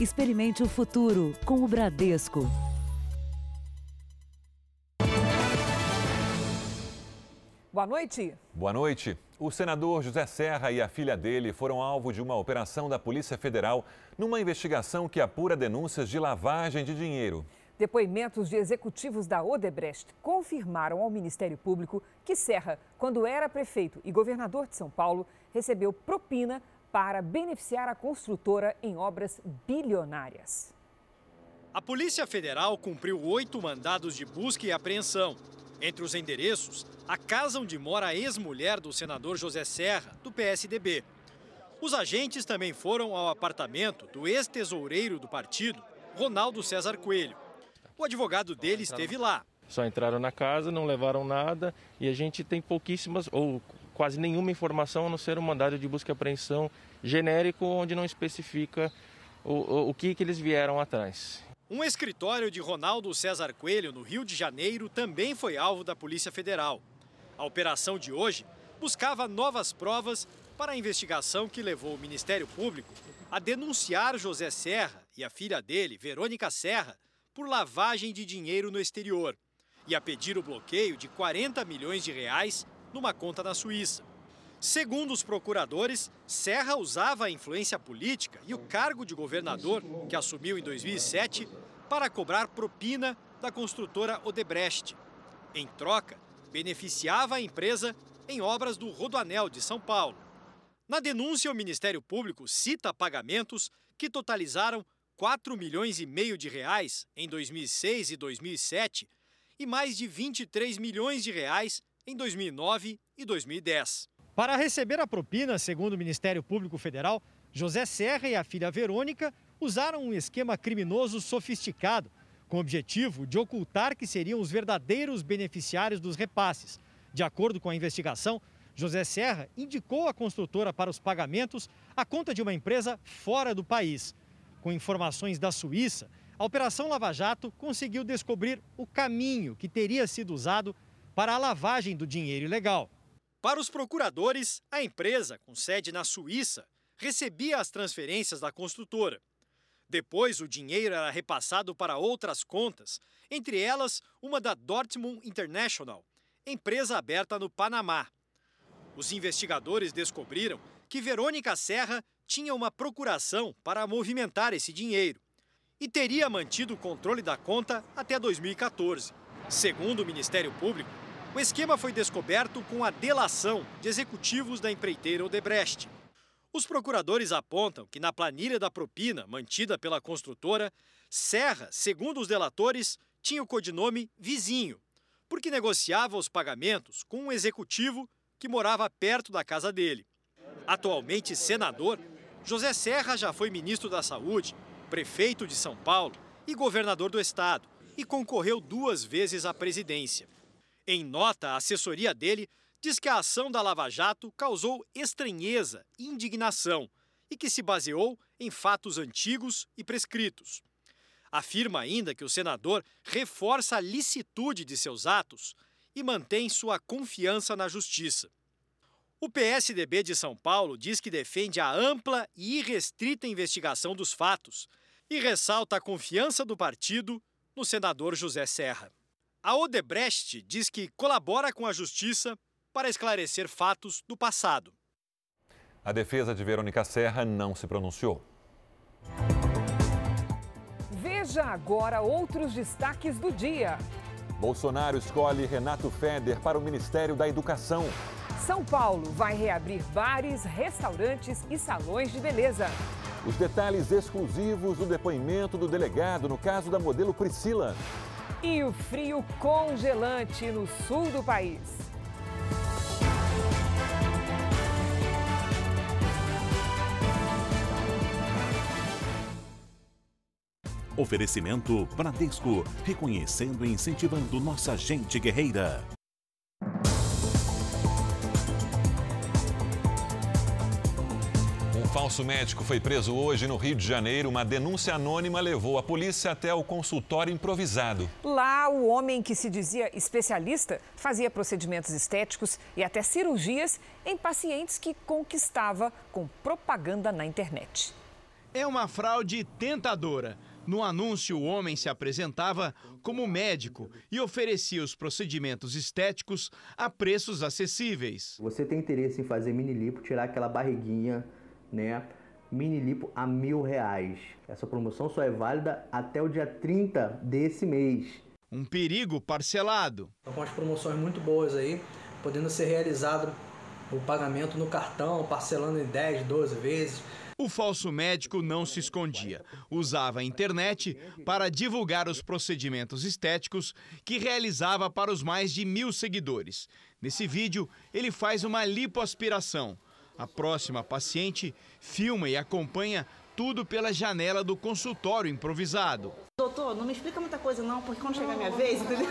Experimente o futuro com o Bradesco. Boa noite. Boa noite. O senador José Serra e a filha dele foram alvo de uma operação da Polícia Federal numa investigação que apura denúncias de lavagem de dinheiro. Depoimentos de executivos da Odebrecht confirmaram ao Ministério Público que Serra, quando era prefeito e governador de São Paulo, recebeu propina para beneficiar a construtora em obras bilionárias. A Polícia Federal cumpriu oito mandados de busca e apreensão. Entre os endereços, a casa onde mora a ex-mulher do senador José Serra, do PSDB. Os agentes também foram ao apartamento do ex-tesoureiro do partido, Ronaldo César Coelho. O advogado dele esteve lá. Só entraram na casa, não levaram nada e a gente tem pouquíssimas ou quase nenhuma informação a não ser um mandado de busca e apreensão genérico onde não especifica o, o, o que, que eles vieram atrás. Um escritório de Ronaldo César Coelho, no Rio de Janeiro, também foi alvo da Polícia Federal. A operação de hoje buscava novas provas para a investigação que levou o Ministério Público a denunciar José Serra e a filha dele, Verônica Serra, por lavagem de dinheiro no exterior e a pedir o bloqueio de 40 milhões de reais numa conta na Suíça. Segundo os procuradores, Serra usava a influência política e o cargo de governador, que assumiu em 2007, para cobrar propina da construtora Odebrecht. Em troca, beneficiava a empresa em obras do Rodoanel de São Paulo. Na denúncia, o Ministério Público cita pagamentos que totalizaram 4 milhões e meio de reais em 2006 e 2007 e mais de 23 milhões de reais em 2009 e 2010. Para receber a propina, segundo o Ministério Público Federal, José Serra e a filha Verônica usaram um esquema criminoso sofisticado, com o objetivo de ocultar que seriam os verdadeiros beneficiários dos repasses. De acordo com a investigação, José Serra indicou à construtora para os pagamentos a conta de uma empresa fora do país. Com informações da Suíça, a Operação Lava Jato conseguiu descobrir o caminho que teria sido usado para a lavagem do dinheiro ilegal. Para os procuradores, a empresa, com sede na Suíça, recebia as transferências da construtora. Depois, o dinheiro era repassado para outras contas, entre elas uma da Dortmund International, empresa aberta no Panamá. Os investigadores descobriram que Verônica Serra tinha uma procuração para movimentar esse dinheiro e teria mantido o controle da conta até 2014. Segundo o Ministério Público, o esquema foi descoberto com a delação de executivos da empreiteira Odebrecht. Os procuradores apontam que na planilha da propina mantida pela construtora, Serra, segundo os delatores, tinha o codinome Vizinho, porque negociava os pagamentos com um executivo que morava perto da casa dele. Atualmente senador, José Serra já foi ministro da Saúde, prefeito de São Paulo e governador do estado e concorreu duas vezes à presidência. Em nota, a assessoria dele diz que a ação da Lava Jato causou estranheza e indignação e que se baseou em fatos antigos e prescritos. Afirma ainda que o senador reforça a licitude de seus atos e mantém sua confiança na justiça. O PSDB de São Paulo diz que defende a ampla e irrestrita investigação dos fatos e ressalta a confiança do partido no senador José Serra. A Odebrecht diz que colabora com a justiça para esclarecer fatos do passado. A defesa de Verônica Serra não se pronunciou. Veja agora outros destaques do dia. Bolsonaro escolhe Renato Feder para o Ministério da Educação. São Paulo vai reabrir bares, restaurantes e salões de beleza. Os detalhes exclusivos do depoimento do delegado no caso da modelo Priscila. E o frio congelante no sul do país. Oferecimento Bradesco, reconhecendo e incentivando nossa gente guerreira. Falso médico foi preso hoje no Rio de Janeiro. Uma denúncia anônima levou a polícia até o consultório improvisado. Lá, o homem que se dizia especialista fazia procedimentos estéticos e até cirurgias em pacientes que conquistava com propaganda na internet. É uma fraude tentadora. No anúncio, o homem se apresentava como médico e oferecia os procedimentos estéticos a preços acessíveis. Você tem interesse em fazer mini lipo, tirar aquela barriguinha, né? Mini lipo a mil reais. Essa promoção só é válida até o dia 30 desse mês. Um perigo parcelado. Estão com as promoções muito boas aí, podendo ser realizado o pagamento no cartão, parcelando em 10, 12 vezes. O falso médico não se escondia. Usava a internet para divulgar os procedimentos estéticos que realizava para os mais de mil seguidores. Nesse vídeo, ele faz uma lipoaspiração. A próxima paciente filma e acompanha tudo pela janela do consultório improvisado. Doutor, não me explica muita coisa não, porque quando chegar a minha vez, entendeu?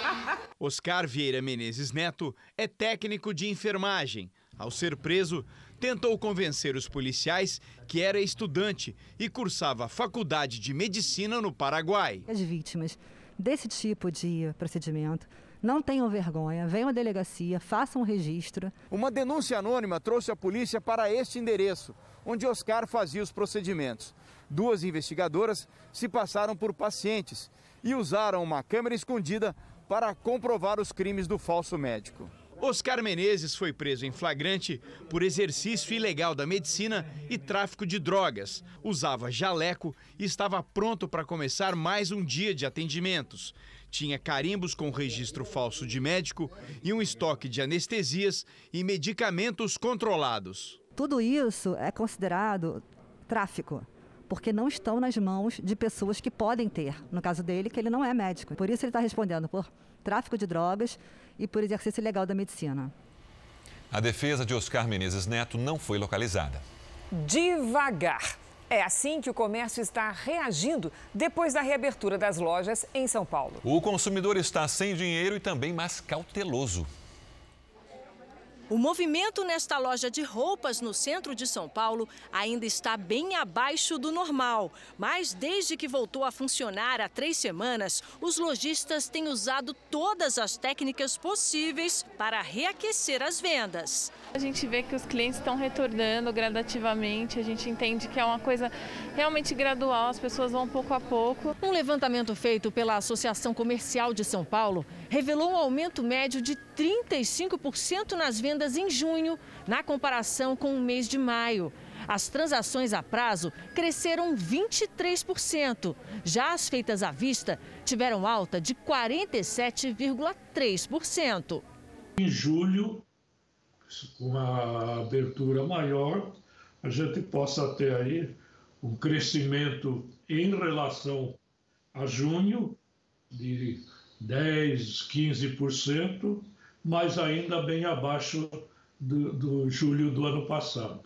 Oscar Vieira Menezes Neto é técnico de enfermagem. Ao ser preso, tentou convencer os policiais que era estudante e cursava a faculdade de medicina no Paraguai. As vítimas desse tipo de procedimento não tenham vergonha, venham à delegacia, façam o registro. Uma denúncia anônima trouxe a polícia para este endereço, onde Oscar fazia os procedimentos. Duas investigadoras se passaram por pacientes e usaram uma câmera escondida para comprovar os crimes do falso médico. Oscar Menezes foi preso em flagrante por exercício ilegal da medicina e tráfico de drogas. Usava jaleco e estava pronto para começar mais um dia de atendimentos. Tinha carimbos com registro falso de médico e um estoque de anestesias e medicamentos controlados. Tudo isso é considerado tráfico porque não estão nas mãos de pessoas que podem ter. No caso dele, que ele não é médico. Por isso ele está respondendo por tráfico de drogas e por exercício ilegal da medicina. A defesa de Oscar Menezes Neto não foi localizada. Devagar. É assim que o comércio está reagindo depois da reabertura das lojas em São Paulo. O consumidor está sem dinheiro e também mais cauteloso. O movimento nesta loja de roupas no centro de São Paulo ainda está bem abaixo do normal. Mas desde que voltou a funcionar há três semanas, os lojistas têm usado todas as técnicas possíveis para reaquecer as vendas. A gente vê que os clientes estão retornando gradativamente, a gente entende que é uma coisa realmente gradual, as pessoas vão pouco a pouco. Um levantamento feito pela Associação Comercial de São Paulo revelou um aumento médio de 35% nas vendas em junho, na comparação com o mês de maio. As transações a prazo cresceram 23%. Já as feitas à vista tiveram alta de 47,3%. Em julho, com a abertura maior, a gente possa ter aí um crescimento em relação a junho de 10, 15%, mas ainda bem abaixo do, do julho do ano passado.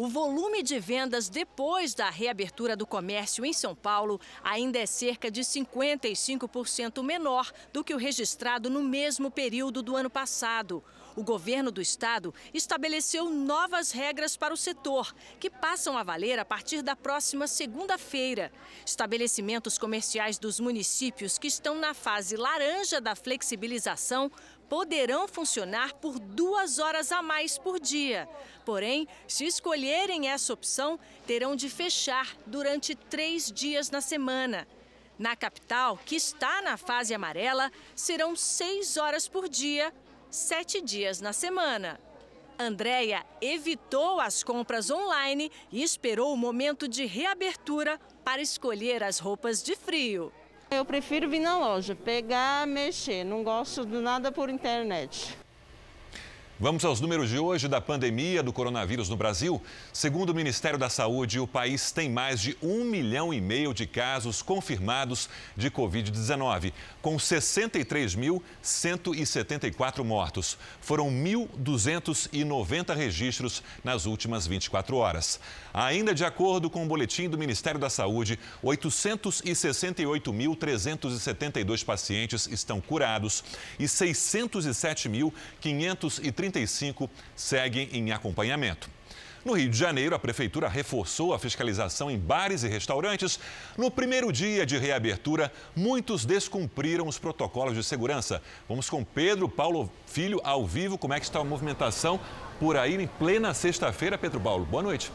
O volume de vendas depois da reabertura do comércio em São Paulo ainda é cerca de 55% menor do que o registrado no mesmo período do ano passado. O governo do estado estabeleceu novas regras para o setor, que passam a valer a partir da próxima segunda-feira. Estabelecimentos comerciais dos municípios que estão na fase laranja da flexibilização poderão funcionar por duas horas a mais por dia. Porém, se escolherem essa opção, terão de fechar durante três dias na semana. Na capital, que está na fase amarela, serão seis horas por dia, sete dias na semana. Andréia evitou as compras online e esperou o momento de reabertura para escolher as roupas de frio. Eu prefiro vir na loja, pegar, mexer. Não gosto de nada por internet. Vamos aos números de hoje da pandemia do coronavírus no Brasil. Segundo o Ministério da Saúde, o país tem mais de um milhão e meio de casos confirmados de Covid-19, com 63.174 mortos. Foram 1.290 registros nas últimas 24 horas. Ainda de acordo com o boletim do Ministério da Saúde, 868.372 pacientes estão curados e 607.530 35 seguem em acompanhamento. No Rio de Janeiro, a Prefeitura reforçou a fiscalização em bares e restaurantes. No primeiro dia de reabertura, muitos descumpriram os protocolos de segurança. Vamos com Pedro Paulo Filho ao vivo. Como é que está a movimentação por aí em plena sexta-feira, Pedro Paulo? Boa noite.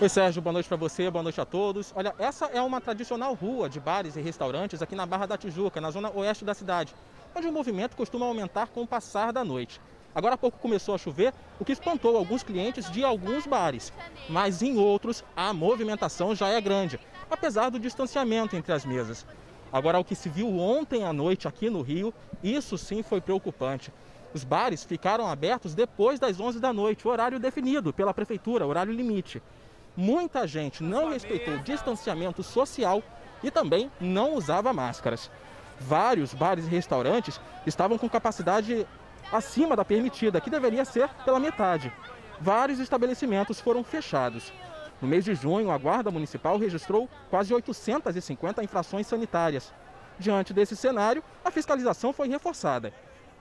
Oi, Sérgio, boa noite para você, boa noite a todos. Olha, essa é uma tradicional rua de bares e restaurantes aqui na Barra da Tijuca, na zona oeste da cidade, onde o movimento costuma aumentar com o passar da noite. Agora há pouco começou a chover, o que espantou alguns clientes de alguns bares, mas em outros a movimentação já é grande, apesar do distanciamento entre as mesas. Agora, o que se viu ontem à noite aqui no Rio, isso sim foi preocupante. Os bares ficaram abertos depois das 11 da noite, horário definido pela prefeitura, horário limite muita gente não respeitou o distanciamento social e também não usava máscaras. Vários bares e restaurantes estavam com capacidade acima da permitida, que deveria ser pela metade. Vários estabelecimentos foram fechados. No mês de junho, a Guarda Municipal registrou quase 850 infrações sanitárias. Diante desse cenário, a fiscalização foi reforçada.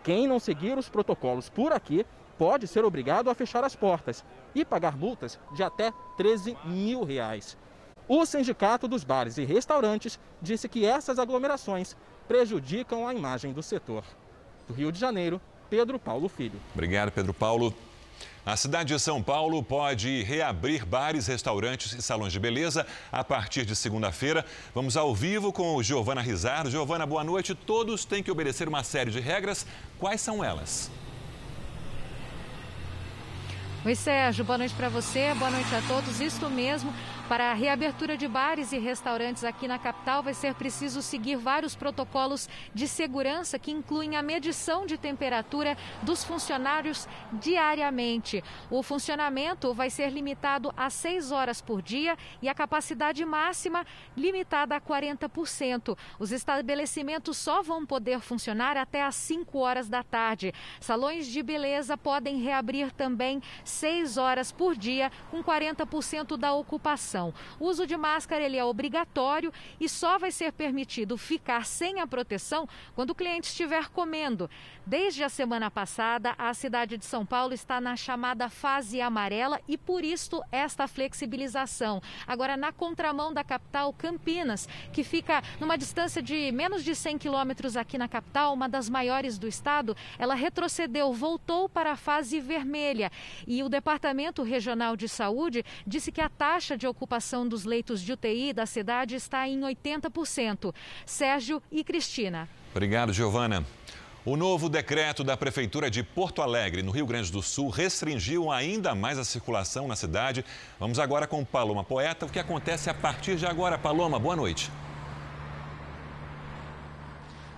Quem não seguir os protocolos por aqui pode ser obrigado a fechar as portas e pagar multas de até 13 mil reais. O Sindicato dos Bares e Restaurantes disse que essas aglomerações prejudicam a imagem do setor. Do Rio de Janeiro, Pedro Paulo Filho. Obrigado, Pedro Paulo. A cidade de São Paulo pode reabrir bares, restaurantes e salões de beleza a partir de segunda-feira. Vamos ao vivo com Giovana Rizardo. Giovana, boa noite. Todos têm que obedecer uma série de regras. Quais são elas? Oi, Sérgio, boa noite para você, boa noite a todos. Isto mesmo, para a reabertura de bares e restaurantes aqui na capital, vai ser preciso seguir vários protocolos de segurança que incluem a medição de temperatura dos funcionários diariamente. O funcionamento vai ser limitado a 6 horas por dia e a capacidade máxima limitada a 40%. Os estabelecimentos só vão poder funcionar até às 5 horas da tarde. Salões de beleza podem reabrir também 6 horas por dia, com 40% da ocupação. O uso de máscara ele é obrigatório e só vai ser permitido ficar sem a proteção quando o cliente estiver comendo. Desde a semana passada, a cidade de São Paulo está na chamada fase amarela e por isso esta flexibilização. Agora, na contramão da capital, Campinas, que fica numa distância de menos de 100 quilômetros aqui na capital, uma das maiores do estado, ela retrocedeu, voltou para a fase vermelha. E o Departamento Regional de Saúde disse que a taxa de ocupação ocupação dos leitos de UTI da cidade está em 80%. Sérgio e Cristina. Obrigado, Giovana. O novo decreto da Prefeitura de Porto Alegre, no Rio Grande do Sul, restringiu ainda mais a circulação na cidade. Vamos agora com Paloma Poeta. O que acontece a partir de agora? Paloma, boa noite.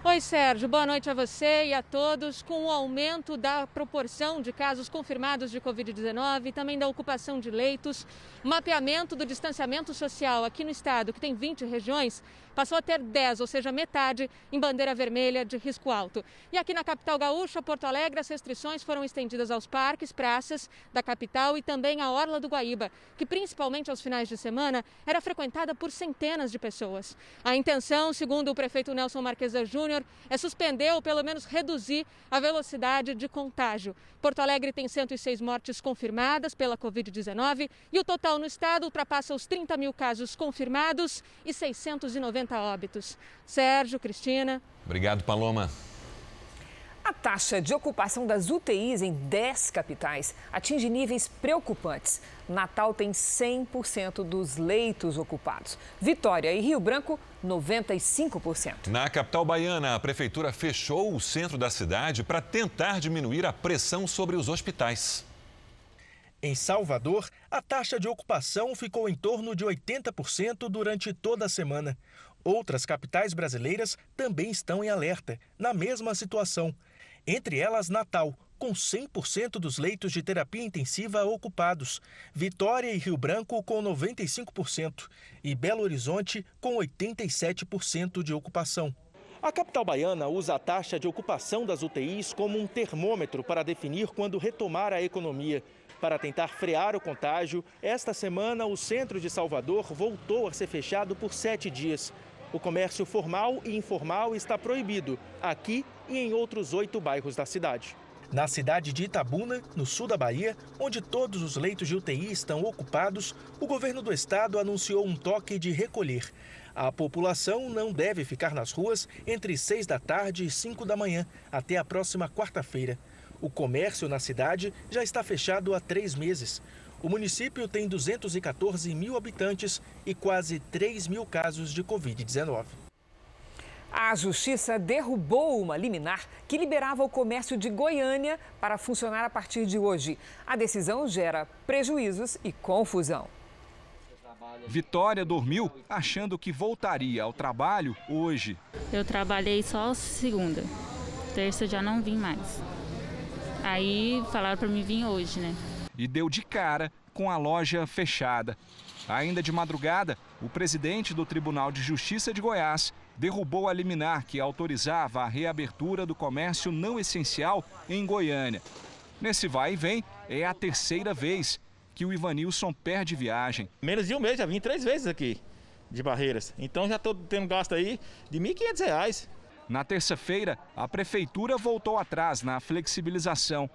Oi, Sérgio. Boa noite a você e a todos. Com o aumento da proporção de casos confirmados de Covid-19 e também da ocupação de leitos, mapeamento do distanciamento social aqui no estado, que tem 20 regiões, passou a ter 10, ou seja, metade em bandeira vermelha de risco alto. E aqui na capital gaúcha, Porto Alegre, as restrições foram estendidas aos parques, praças da capital e também à Orla do Guaíba, que principalmente aos finais de semana era frequentada por centenas de pessoas. A intenção, segundo o prefeito Nelson Marquesa Júnior, é suspender ou pelo menos reduzir a velocidade de contágio. Porto Alegre tem 106 mortes confirmadas pela Covid-19 e o total no estado ultrapassa os 30 mil casos confirmados e 690 óbitos. Sérgio, Cristina. Obrigado, Paloma. A taxa de ocupação das UTIs em 10 capitais atinge níveis preocupantes. Natal tem 100% dos leitos ocupados. Vitória e Rio Branco, 95%. Na capital baiana, a prefeitura fechou o centro da cidade para tentar diminuir a pressão sobre os hospitais. Em Salvador, a taxa de ocupação ficou em torno de 80% durante toda a semana. Outras capitais brasileiras também estão em alerta, na mesma situação. Entre elas, Natal, com 100% dos leitos de terapia intensiva ocupados, Vitória e Rio Branco com 95% e Belo Horizonte com 87% de ocupação. A capital baiana usa a taxa de ocupação das UTIs como um termômetro para definir quando retomar a economia. Para tentar frear o contágio, esta semana o centro de Salvador voltou a ser fechado por sete dias. O comércio formal e informal está proibido aqui e em outros oito bairros da cidade. Na cidade de Itabuna, no sul da Bahia, onde todos os leitos de UTI estão ocupados, o governo do estado anunciou um toque de recolher. A população não deve ficar nas ruas entre 6 da tarde e 5 da manhã, até a próxima quarta-feira. O comércio na cidade já está fechado há três meses. O município tem 214 mil habitantes e quase 3 mil casos de Covid-19. A Justiça derrubou uma liminar que liberava o comércio de Goiânia para funcionar a partir de hoje. A decisão gera prejuízos e confusão. Vitória dormiu achando que voltaria ao trabalho hoje. Eu trabalhei só segunda, terça já não vim mais. Aí falaram para mim vir hoje, né? E deu de cara com a loja fechada. Ainda de madrugada, o presidente do Tribunal de Justiça de Goiás derrubou a liminar que autorizava a reabertura do comércio não essencial em Goiânia. Nesse vai e vem, é a terceira vez que o Ivanilson perde viagem. Menos de um mês, já vim três vezes aqui de Barreiras. Então já estou tendo gasto aí de R$ 1.500. Na terça-feira, a prefeitura voltou atrás na flexibilização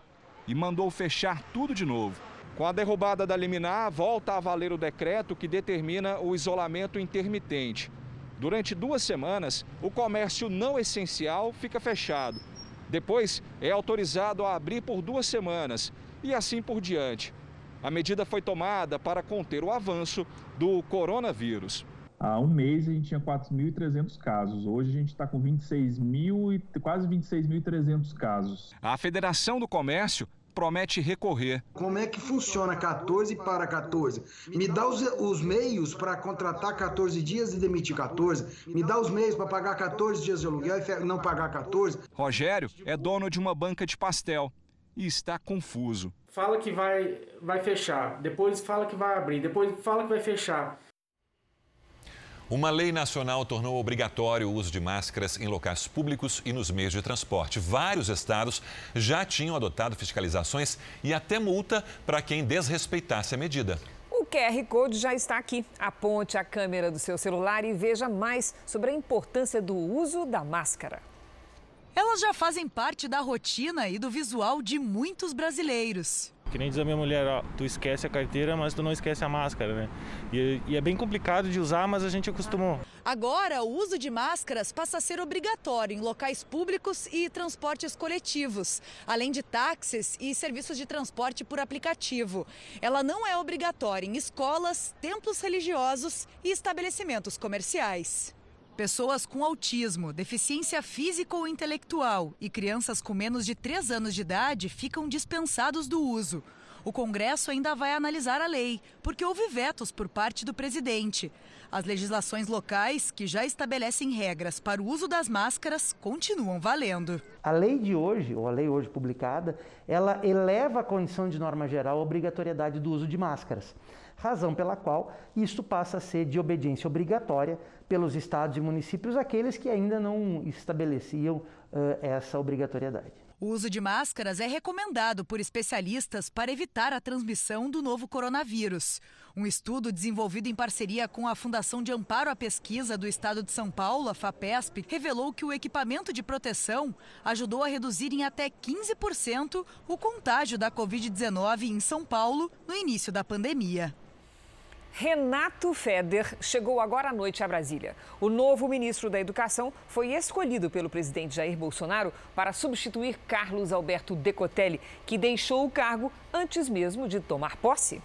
e mandou fechar tudo de novo. Com a derrubada da liminar, volta a valer o decreto que determina o isolamento intermitente. Durante duas semanas, o comércio não essencial fica fechado. Depois, é autorizado a abrir por duas semanas e assim por diante. A medida foi tomada para conter o avanço do coronavírus. Há um mês a gente tinha 4.300 casos. Hoje a gente está com 26 mil e quase 26.300 casos. A Federação do Comércio promete recorrer. Como é que funciona 14 para 14? Me dá os, os meios para contratar 14 dias e demitir 14. Me dá os meios para pagar 14 dias de aluguel e não pagar 14. Rogério é dono de uma banca de pastel e está confuso. Fala que vai, vai fechar, depois fala que vai abrir, depois fala que vai fechar. Uma lei nacional tornou obrigatório o uso de máscaras em locais públicos e nos meios de transporte. Vários estados já tinham adotado fiscalizações e até multa para quem desrespeitasse a medida. O QR Code já está aqui. Aponte a câmera do seu celular e veja mais sobre a importância do uso da máscara. Elas já fazem parte da rotina e do visual de muitos brasileiros. Que nem diz a minha mulher, ó, tu esquece a carteira, mas tu não esquece a máscara, né? E, e, é bem complicado de usar, mas a gente acostumou. Agora, o uso de máscaras passa a ser obrigatório em locais públicos e transportes coletivos, além de táxis e serviços de transporte por aplicativo. Ela não é obrigatória em escolas, templos religiosos e estabelecimentos comerciais. Pessoas com autismo, deficiência física ou intelectual e crianças com menos de 3 anos de idade ficam dispensados do uso. O Congresso ainda vai analisar a lei, porque houve vetos por parte do presidente. As legislações locais, que já estabelecem regras para o uso das máscaras, continuam valendo. A lei de hoje, ou a lei hoje publicada, ela eleva a condição de norma geral a obrigatoriedade do uso de máscaras razão pela qual isto passa a ser de obediência obrigatória pelos estados e municípios, aqueles que ainda não estabeleciam uh, essa obrigatoriedade. O uso de máscaras é recomendado por especialistas para evitar a transmissão do novo coronavírus. Um estudo desenvolvido em parceria com a Fundação de Amparo à Pesquisa do Estado de São Paulo, a FAPESP, revelou que o equipamento de proteção ajudou a reduzir em até 15% o contágio da Covid-19 em São Paulo no início da pandemia. Renato Feder chegou agora à noite a Brasília. O novo ministro da Educação foi escolhido pelo presidente Jair Bolsonaro para substituir Carlos Alberto Decotelli, que deixou o cargo antes mesmo de tomar posse.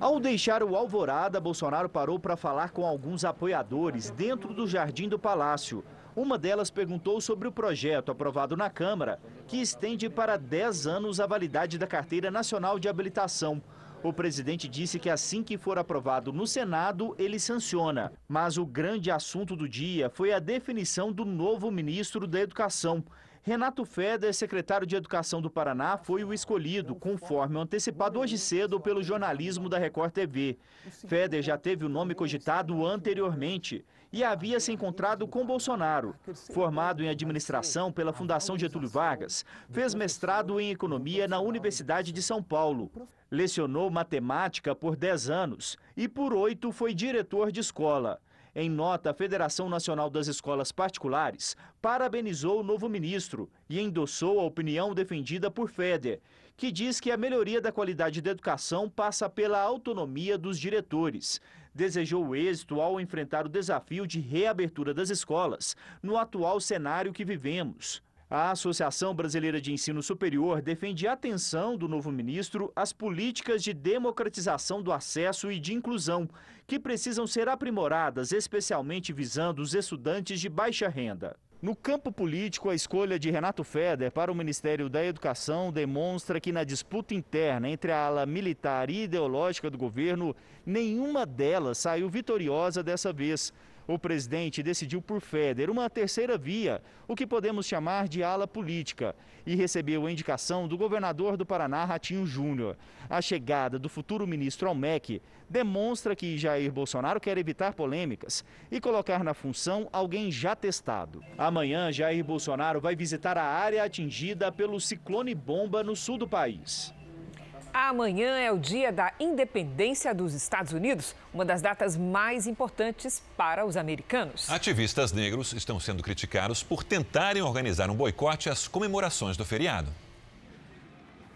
Ao deixar o Alvorada, Bolsonaro parou para falar com alguns apoiadores dentro do Jardim do Palácio. Uma delas perguntou sobre o projeto aprovado na Câmara, que estende para 10 anos a validade da Carteira Nacional de Habilitação. O presidente disse que assim que for aprovado no Senado, ele sanciona. Mas o grande assunto do dia foi a definição do novo ministro da Educação. Renato Feder, secretário de Educação do Paraná, foi o escolhido, conforme antecipado hoje cedo pelo jornalismo da Record TV. Feder já teve o nome cogitado anteriormente e havia se encontrado com Bolsonaro. Formado em administração pela Fundação Getúlio Vargas, fez mestrado em economia na Universidade de São Paulo. Lecionou matemática por 10 anos e por oito foi diretor de escola. Em nota, a Federação Nacional das Escolas Particulares parabenizou o novo ministro e endossou a opinião defendida por Feder, que diz que a melhoria da qualidade da educação passa pela autonomia dos diretores. Desejou êxito ao enfrentar o desafio de reabertura das escolas no atual cenário que vivemos. A Associação Brasileira de Ensino Superior defende a atenção do novo ministro às políticas de democratização do acesso e de inclusão, que precisam ser aprimoradas, especialmente visando os estudantes de baixa renda. No campo político, a escolha de Renato Feder para o Ministério da Educação demonstra que na disputa interna entre a ala militar e ideológica do governo, nenhuma delas saiu vitoriosa dessa vez. O presidente decidiu por Feder uma terceira via, o que podemos chamar de ala política, e recebeu a indicação do governador do Paraná, Ratinho Júnior. A chegada do futuro ministro ao MEC demonstra que Jair Bolsonaro quer evitar polêmicas e colocar na função alguém já testado. Amanhã, Jair Bolsonaro vai visitar a área atingida pelo ciclone bomba no sul do país. Amanhã é o dia da independência dos Estados Unidos, uma das datas mais importantes para os americanos. Ativistas negros estão sendo criticados por tentarem organizar um boicote às comemorações do feriado.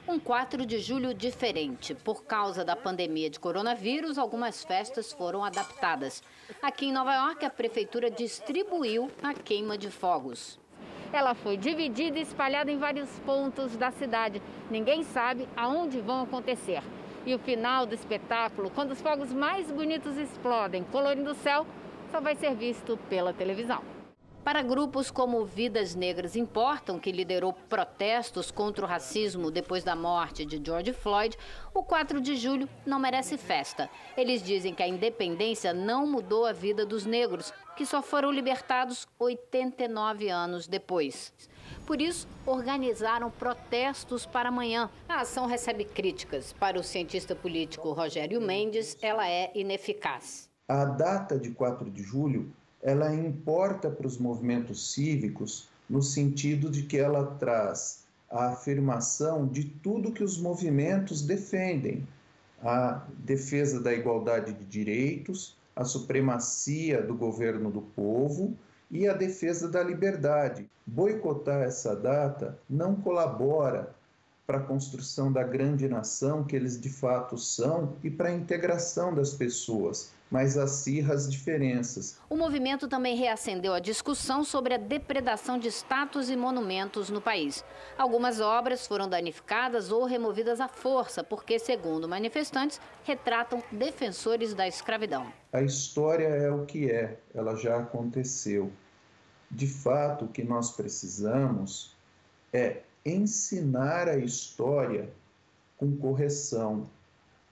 Um 4 de julho diferente. Por causa da pandemia de coronavírus, algumas festas foram adaptadas. Aqui em Nova York, a prefeitura distribuiu a queima de fogos. Ela foi dividida e espalhada em vários pontos da cidade. Ninguém sabe aonde vão acontecer. E o final do espetáculo, quando os fogos mais bonitos explodem, colorindo o céu, só vai ser visto pela televisão. Para grupos como Vidas Negras Importam, que liderou protestos contra o racismo depois da morte de George Floyd, o 4 de julho não merece festa. Eles dizem que a independência não mudou a vida dos negros, que só foram libertados 89 anos depois. Por isso, organizaram protestos para amanhã. A ação recebe críticas. Para o cientista político Rogério Mendes, ela é ineficaz. A data de 4 de julho ela importa para os movimentos cívicos no sentido de que ela traz a afirmação de tudo que os movimentos defendem: a defesa da igualdade de direitos, a supremacia do governo do povo e a defesa da liberdade. Boicotar essa data não colabora para a construção da grande nação que eles de fato são e para a integração das pessoas mas acirra as diferenças. O movimento também reacendeu a discussão sobre a depredação de estátuas e monumentos no país. Algumas obras foram danificadas ou removidas à força, porque, segundo manifestantes, retratam defensores da escravidão. A história é o que é, ela já aconteceu. De fato, o que nós precisamos é ensinar a história com correção,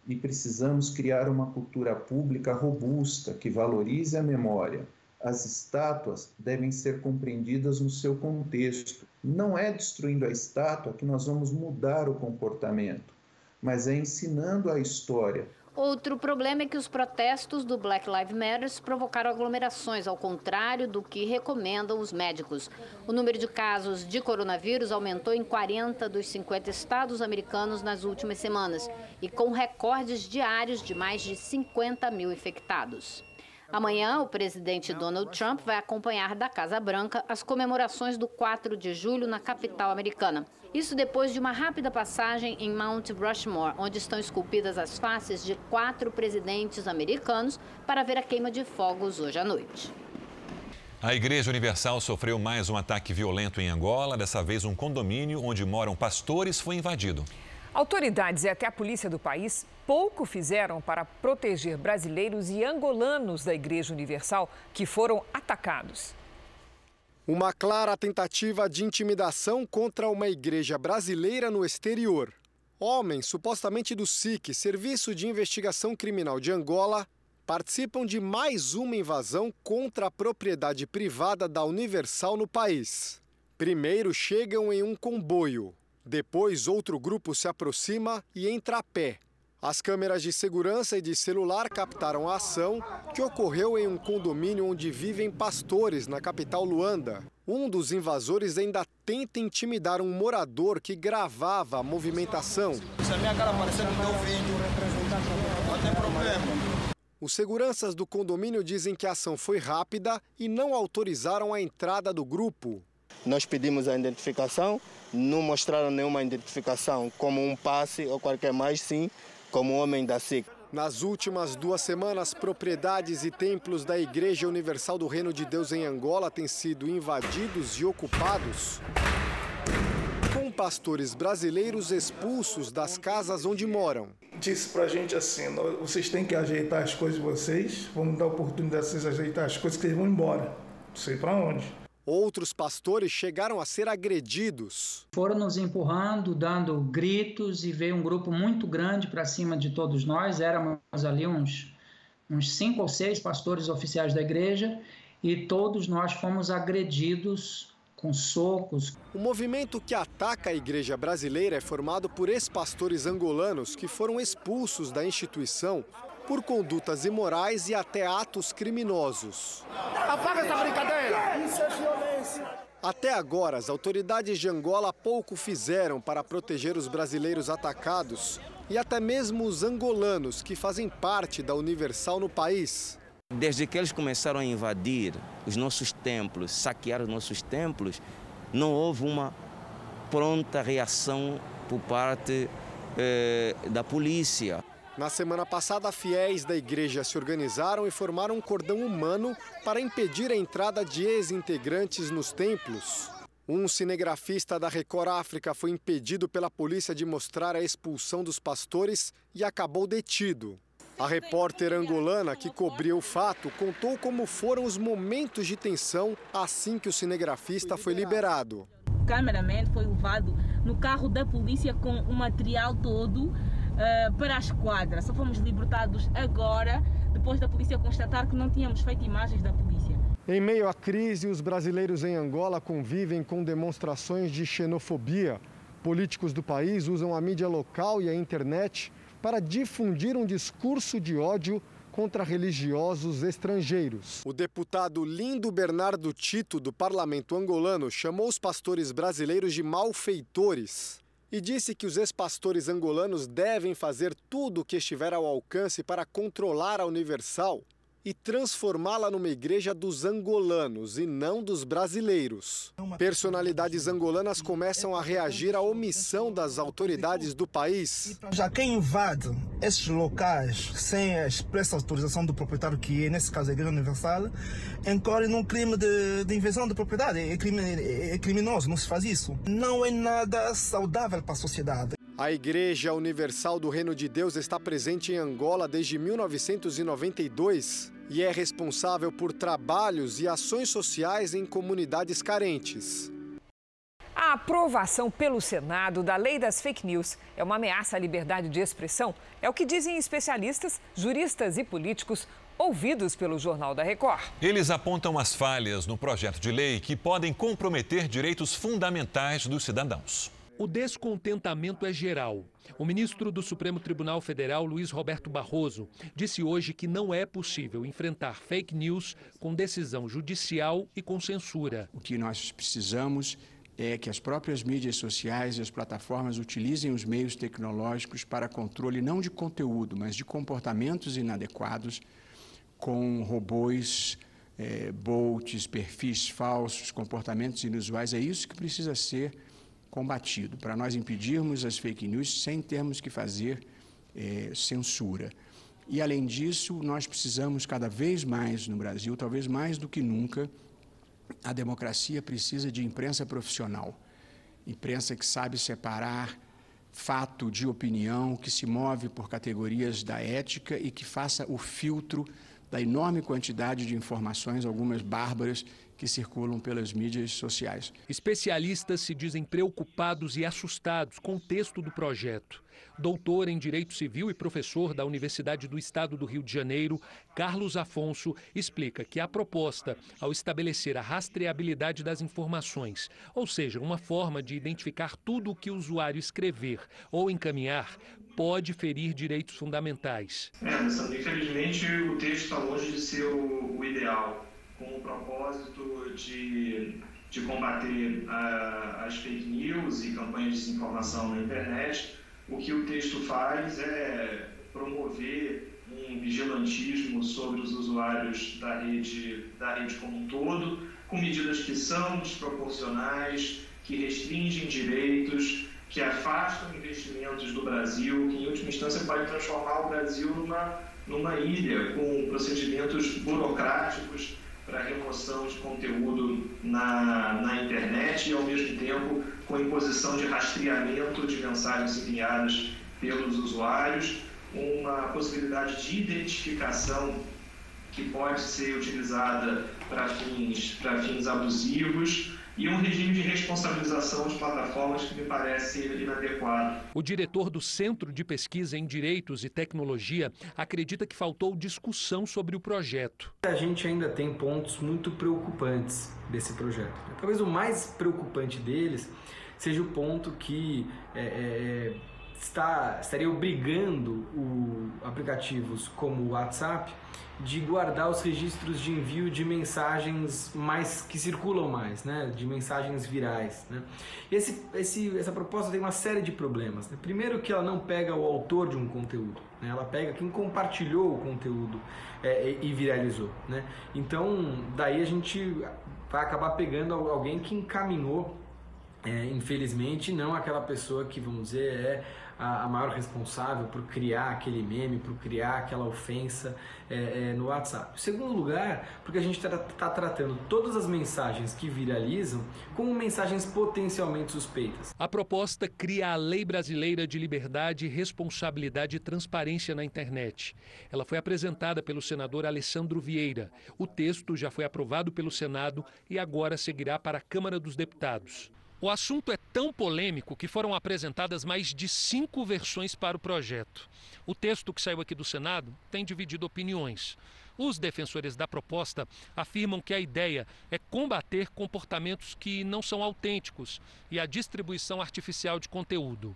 e precisamos criar uma cultura pública robusta que valorize a memória. As estátuas devem ser compreendidas no seu contexto. Não é destruindo a estátua que nós vamos mudar o comportamento, mas é ensinando a história, Outro problema é que os protestos do Black Lives Matter provocaram aglomerações, ao contrário do que recomendam os médicos. O número de casos de coronavírus aumentou em 40 dos 50 estados americanos nas últimas semanas e com recordes diários de mais de 50 mil infectados. Amanhã, o presidente Donald Trump vai acompanhar da Casa Branca as comemorações do 4 de julho na capital americana. Isso depois de uma rápida passagem em Mount Rushmore, onde estão esculpidas as faces de quatro presidentes americanos, para ver a queima de fogos hoje à noite. A Igreja Universal sofreu mais um ataque violento em Angola. Dessa vez, um condomínio onde moram pastores foi invadido. Autoridades e até a polícia do país pouco fizeram para proteger brasileiros e angolanos da Igreja Universal que foram atacados. Uma clara tentativa de intimidação contra uma igreja brasileira no exterior. Homens, supostamente do SIC, Serviço de Investigação Criminal de Angola, participam de mais uma invasão contra a propriedade privada da Universal no país. Primeiro chegam em um comboio, depois, outro grupo se aproxima e entra a pé. As câmeras de segurança e de celular captaram a ação, que ocorreu em um condomínio onde vivem pastores na capital Luanda. Um dos invasores ainda tenta intimidar um morador que gravava a movimentação. Se a minha cara aparecer no teu vídeo, não tem problema. Os seguranças do condomínio dizem que a ação foi rápida e não autorizaram a entrada do grupo. Nós pedimos a identificação, não mostraram nenhuma identificação, como um passe ou qualquer mais, sim, como homem da SIC. Nas últimas duas semanas, propriedades e templos da Igreja Universal do Reino de Deus em Angola têm sido invadidos e ocupados. pastores brasileiros expulsos das casas onde moram. Disse pra gente assim: vocês têm que ajeitar as coisas de vocês, vamos dar oportunidade de vocês ajeitar as coisas que eles vão embora. Não sei para onde. Outros pastores chegaram a ser agredidos. Foram nos empurrando, dando gritos e veio um grupo muito grande para cima de todos nós. Éramos ali uns, uns cinco ou seis pastores oficiais da igreja e todos nós fomos agredidos com socos. O movimento que ataca a igreja brasileira é formado por ex-pastores angolanos que foram expulsos da instituição por condutas imorais e até atos criminosos. Apaga essa brincadeira! Isso é violência! Até agora, as autoridades de Angola pouco fizeram para proteger os brasileiros atacados e até mesmo os angolanos que fazem parte da Universal no país. Desde que eles começaram a invadir os nossos templos, saquear os nossos templos, não houve uma pronta reação por parte eh, da polícia. Na semana passada, fiéis da igreja se organizaram e formaram um cordão humano para impedir a entrada de ex-integrantes nos templos. Um cinegrafista da Record África foi impedido pela polícia de mostrar a expulsão dos pastores e acabou detido. A repórter angolana que cobriu o fato contou como foram os momentos de tensão assim que o cinegrafista foi liberado. O cameraman foi levado no carro da polícia com o material todo uh, para a esquadra. Só fomos libertados agora, depois da polícia constatar que não tínhamos feito imagens da polícia. Em meio à crise, os brasileiros em Angola convivem com demonstrações de xenofobia. Políticos do país usam a mídia local e a internet para difundir um discurso de ódio contra religiosos estrangeiros. O deputado Lindo Bernardo Tito, do parlamento angolano, chamou os pastores brasileiros de malfeitores e disse que os ex-pastores angolanos devem fazer tudo o que estiver ao alcance para controlar a Universal e transformá-la numa igreja dos angolanos e não dos brasileiros. Personalidades angolanas começam a reagir à omissão das autoridades do país. Já quem invade esses locais sem a expressa autorização do proprietário, que é, nesse caso, a Igreja Universal, incorre num crime de, de invasão de propriedade. É, crime, é criminoso, não se faz isso. Não é nada saudável para a sociedade. A Igreja Universal do Reino de Deus está presente em Angola desde 1992 e é responsável por trabalhos e ações sociais em comunidades carentes. A aprovação pelo Senado da lei das fake news é uma ameaça à liberdade de expressão, é o que dizem especialistas, juristas e políticos ouvidos pelo Jornal da Record. Eles apontam as falhas no projeto de lei que podem comprometer direitos fundamentais dos cidadãos. O descontentamento é geral. O ministro do Supremo Tribunal Federal, Luiz Roberto Barroso, disse hoje que não é possível enfrentar fake news com decisão judicial e com censura. O que nós precisamos é que as próprias mídias sociais e as plataformas utilizem os meios tecnológicos para controle não de conteúdo, mas de comportamentos inadequados, com robôs, é, bots, perfis falsos, comportamentos inusuais. É isso que precisa ser combatido, para nós impedirmos as fake news sem termos que fazer é, censura. E, além disso, nós precisamos cada vez mais no Brasil, talvez mais do que nunca, a democracia precisa de imprensa profissional. Imprensa que sabe separar fato de opinião, que se move por categorias da ética e que faça o filtro da enorme quantidade de informações, algumas bárbaras, que circulam pelas mídias sociais. Especialistas se dizem preocupados e assustados com o texto do projeto. Doutor em Direito Civil e professor da Universidade do Estado do Rio de Janeiro, Carlos Afonso explica que a proposta, ao estabelecer a rastreabilidade das informações, ou seja, uma forma de identificar tudo o que o usuário escrever ou encaminhar, pode ferir direitos fundamentais. É, infelizmente o texto está longe de ser o, o ideal com o propósito de, de combater uh, as fake news e campanhas de desinformação na internet, o que o texto faz é promover um vigilantismo sobre os usuários da rede, da rede como um todo, com medidas que são desproporcionais, que restringem direitos, que afastam investimentos do Brasil, que em última instância pode transformar o Brasil numa, numa ilha com procedimentos burocráticos para remoção de conteúdo na, na internet e, ao mesmo tempo, com imposição de rastreamento de mensagens enviadas pelos usuários, uma possibilidade de identificação que pode ser utilizada para fins, para fins abusivos e um regime de responsabilização de plataformas que me parece inadequado. O diretor do Centro de Pesquisa em Direitos e Tecnologia acredita que faltou discussão sobre o projeto. A gente ainda tem pontos muito preocupantes desse projeto. Talvez o mais preocupante deles seja o ponto que é, é, está, estaria obrigando o, aplicativos como o WhatsApp de guardar os registros de envio de mensagens mais que circulam mais, né? de mensagens virais. Né? Esse, esse, essa proposta tem uma série de problemas. Né? Primeiro que ela não pega o autor de um conteúdo, né? ela pega quem compartilhou o conteúdo é, e viralizou. Né? Então, daí a gente vai acabar pegando alguém que encaminhou, é, infelizmente, não aquela pessoa que, vamos dizer, é a, a maior responsável por criar aquele meme, por criar aquela ofensa é, é, no WhatsApp. segundo lugar, porque a gente está tá tratando todas as mensagens que viralizam como mensagens potencialmente suspeitas. A proposta cria a Lei Brasileira de Liberdade, Responsabilidade e Transparência na Internet. Ela foi apresentada pelo senador Alessandro Vieira. O texto já foi aprovado pelo Senado e agora seguirá para a Câmara dos Deputados. O assunto é tão polêmico que foram apresentadas mais de cinco versões para o projeto. O texto que saiu aqui do Senado tem dividido opiniões. Os defensores da proposta afirmam que a ideia é combater comportamentos que não são autênticos e a distribuição artificial de conteúdo.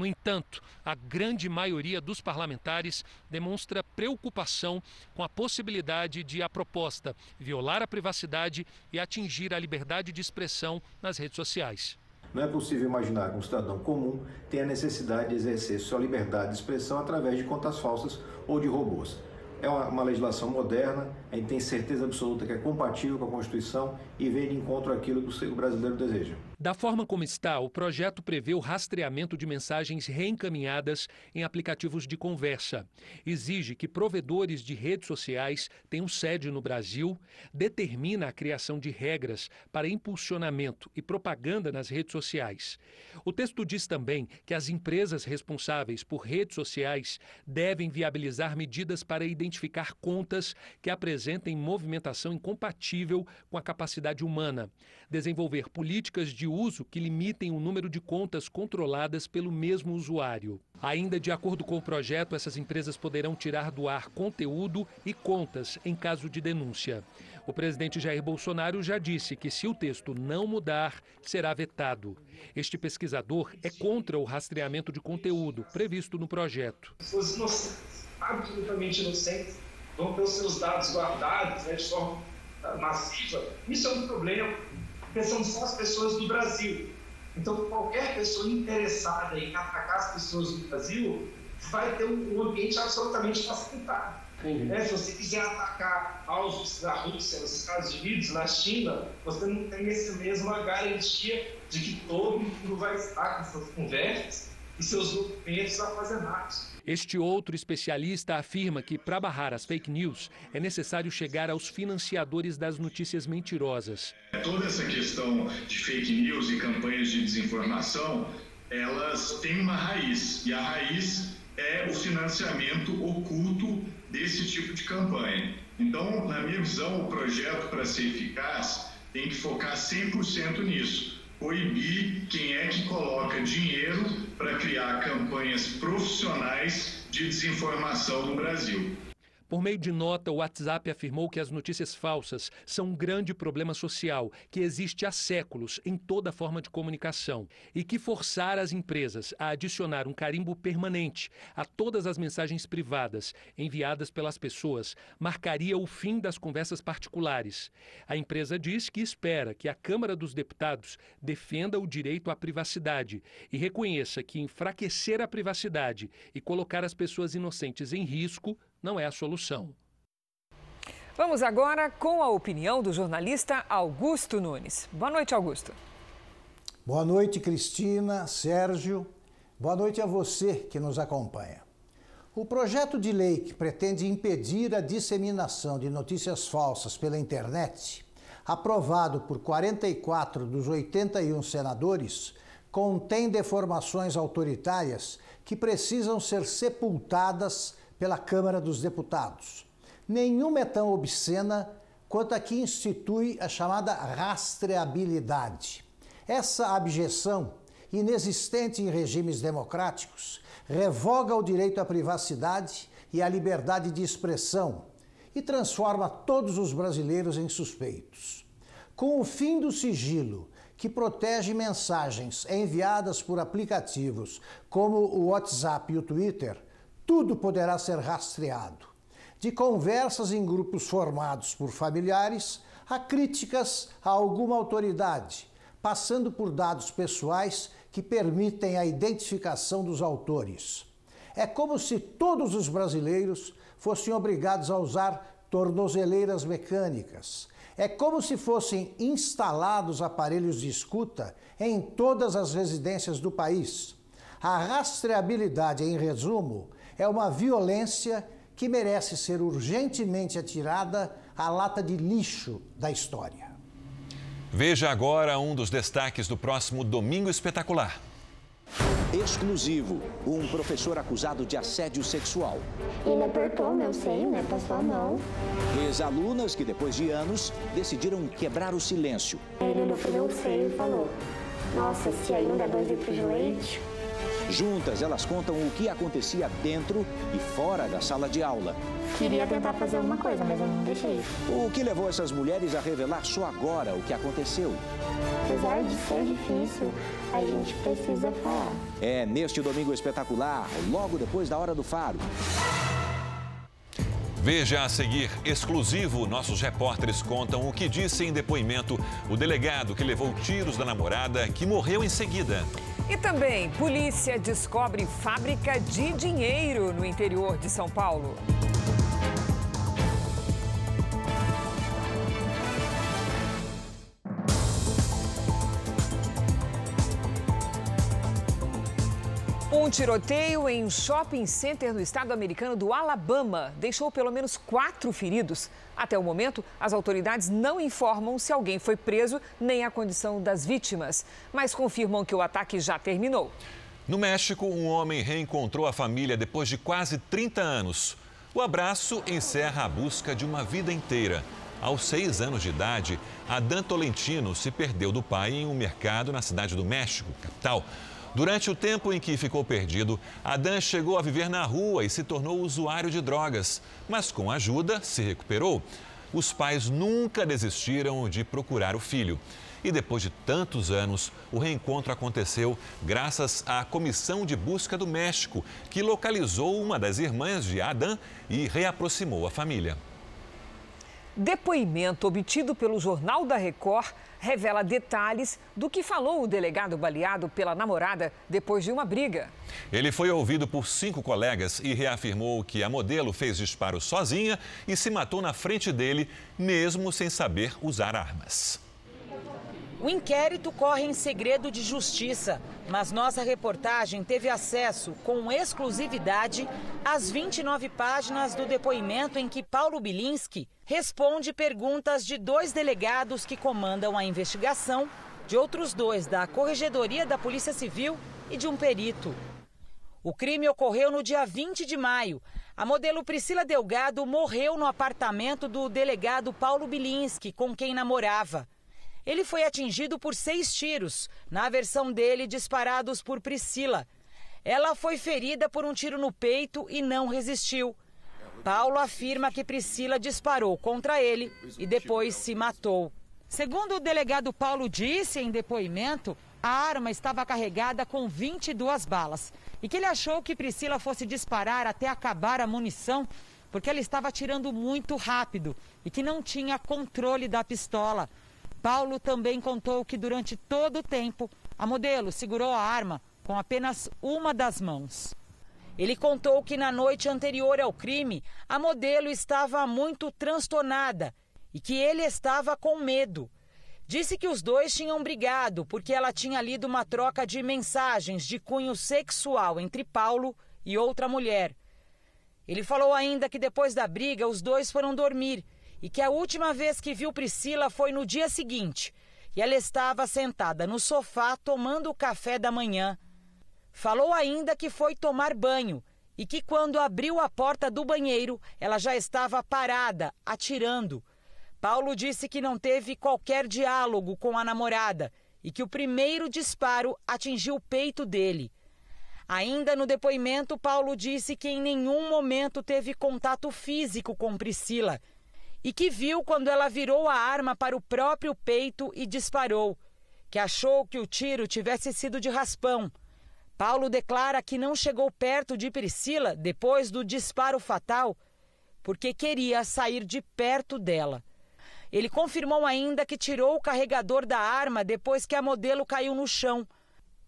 No entanto, a grande maioria dos parlamentares demonstra preocupação com a possibilidade de a proposta violar a privacidade e atingir a liberdade de expressão nas redes sociais. Não é possível imaginar que um cidadão comum tenha necessidade de exercer sua liberdade de expressão através de contas falsas ou de robôs. É uma, legislação moderna, a gente tem certeza absoluta que é compatível com a Constituição e vem de encontro àquilo que o brasileiro deseja. Da forma como está, o projeto prevê o rastreamento de mensagens reencaminhadas em aplicativos de conversa. Exige que provedores de redes sociais tenham sede no Brasil, determina a criação de regras para impulsionamento e propaganda nas redes sociais. O texto diz também que as empresas responsáveis por redes sociais devem viabilizar medidas para identificar contas que apresentem movimentação incompatível com a capacidade humana, desenvolver políticas de uso que limitem o número de contas controladas pelo mesmo usuário. Ainda de acordo com o projeto, essas empresas poderão tirar do ar conteúdo e contas em caso de denúncia. O presidente Jair Bolsonaro já disse que, se o texto não mudar, será vetado. Este pesquisador é contra o rastreamento de conteúdo previsto no projeto. Inocentes, absolutamente inocentes, vão ter os seus dados guardados né, de forma massiva. Isso é um problema porque são só as pessoas do Brasil. Então, qualquer pessoa interessada em atacar as pessoas do Brasil vai ter um ambiente absolutamente facilitado. É, se você quiser atacar aos da Rússia, nos Estados Unidos, na China, você não tem essa mesma garantia de que todo mundo vai estar com suas conversas e seus documentos armazenados. Este outro especialista afirma que, para barrar as fake news, é necessário chegar aos financiadores das notícias mentirosas. Toda essa questão de fake news e campanhas de desinformação, elas têm uma raiz, e a raiz é o financiamento oculto desse tipo de campanha. Então, na minha visão, o projeto, para ser eficaz, tem que focar 100% nisso proibir quem é que coloca dinheiro para criar campanhas profissionais de desinformação no Brasil. Por meio de nota, o WhatsApp afirmou que as notícias falsas são um grande problema social que existe há séculos em toda forma de comunicação e que forçar as empresas a adicionar um carimbo permanente a todas as mensagens privadas enviadas pelas pessoas marcaria o fim das conversas particulares. A empresa diz que espera que a Câmara dos Deputados defenda o direito à privacidade e reconheça que enfraquecer a privacidade e colocar as pessoas inocentes em risco não é a solução. Vamos agora com a opinião do jornalista Augusto Nunes. Boa noite, Augusto. Boa noite, Cristina, Sérgio. Boa noite a você que nos acompanha. O projeto de lei que pretende impedir a disseminação de notícias falsas pela internet, aprovado por 44 dos 81 senadores, contém deformações autoritárias que precisam ser sepultadas pela Câmara dos Deputados. Nenhuma é tão obscena quanto a que institui a chamada rastreabilidade. Essa abjeção, inexistente em regimes democráticos, revoga o direito à privacidade e à liberdade de expressão e transforma todos os brasileiros em suspeitos. Com o fim do sigilo, que protege mensagens enviadas por aplicativos como o WhatsApp e o Twitter, tudo poderá ser rastreado. De conversas em grupos formados por familiares a críticas a alguma autoridade, passando por dados pessoais que permitem a identificação dos autores. É como se todos os brasileiros fossem obrigados a usar tornozeleiras mecânicas. É como se fossem instalados aparelhos de escuta em todas as residências do país. A rastreabilidade, em resumo, é uma violência que merece ser urgentemente atirada à lata de lixo da história. Veja agora um dos destaques do próximo Domingo Espetacular. Exclusivo: um professor acusado de assédio sexual. Ele apertou meu seio, né? Passou a mão. Ex-alunas que, depois de anos, decidiram quebrar o silêncio. Ele olhou pro meu seio e falou: Nossa, se ainda é dois litros de leite. Juntas, elas contam o que acontecia dentro e fora da sala de aula. Queria tentar fazer alguma coisa, mas eu não deixei. O que levou essas mulheres a revelar só agora o que aconteceu? Apesar de ser difícil, a gente precisa falar. É neste domingo espetacular, logo depois da hora do faro. Veja a seguir, exclusivo, nossos repórteres contam o que disse em depoimento o delegado que levou tiros da namorada, que morreu em seguida. E também, polícia descobre fábrica de dinheiro no interior de São Paulo. Um tiroteio em um shopping center no estado americano do Alabama deixou pelo menos quatro feridos. Até o momento, as autoridades não informam se alguém foi preso nem a condição das vítimas, mas confirmam que o ataque já terminou. No México, um homem reencontrou a família depois de quase 30 anos. O abraço encerra a busca de uma vida inteira. Aos seis anos de idade, Adan Tolentino se perdeu do pai em um mercado na cidade do México, capital. Durante o tempo em que ficou perdido, Adan chegou a viver na rua e se tornou usuário de drogas, mas com ajuda se recuperou. Os pais nunca desistiram de procurar o filho. E depois de tantos anos, o reencontro aconteceu graças à Comissão de Busca do México, que localizou uma das irmãs de Adan e reaproximou a família. Depoimento obtido pelo Jornal da Record revela detalhes do que falou o delegado baleado pela namorada depois de uma briga. Ele foi ouvido por cinco colegas e reafirmou que a modelo fez disparos sozinha e se matou na frente dele, mesmo sem saber usar armas. O inquérito corre em segredo de justiça, mas nossa reportagem teve acesso com exclusividade às 29 páginas do depoimento em que Paulo Bilinski responde perguntas de dois delegados que comandam a investigação, de outros dois da Corregedoria da Polícia Civil e de um perito. O crime ocorreu no dia 20 de maio. A modelo Priscila Delgado morreu no apartamento do delegado Paulo Bilinski, com quem namorava. Ele foi atingido por seis tiros, na versão dele disparados por Priscila. Ela foi ferida por um tiro no peito e não resistiu. Paulo afirma que Priscila disparou contra ele e depois se matou. Segundo o delegado Paulo disse em depoimento, a arma estava carregada com 22 balas e que ele achou que Priscila fosse disparar até acabar a munição porque ela estava atirando muito rápido e que não tinha controle da pistola. Paulo também contou que durante todo o tempo a modelo segurou a arma com apenas uma das mãos. Ele contou que na noite anterior ao crime, a modelo estava muito transtornada e que ele estava com medo. Disse que os dois tinham brigado porque ela tinha lido uma troca de mensagens de cunho sexual entre Paulo e outra mulher. Ele falou ainda que depois da briga os dois foram dormir e que a última vez que viu Priscila foi no dia seguinte e ela estava sentada no sofá tomando o café da manhã. Falou ainda que foi tomar banho e que quando abriu a porta do banheiro ela já estava parada, atirando. Paulo disse que não teve qualquer diálogo com a namorada e que o primeiro disparo atingiu o peito dele. Ainda no depoimento, Paulo disse que em nenhum momento teve contato físico com Priscila e que viu quando ela virou a arma para o próprio peito e disparou, que achou que o tiro tivesse sido de raspão. Paulo declara que não chegou perto de Priscila depois do disparo fatal porque queria sair de perto dela. Ele confirmou ainda que tirou o carregador da arma depois que a modelo caiu no chão.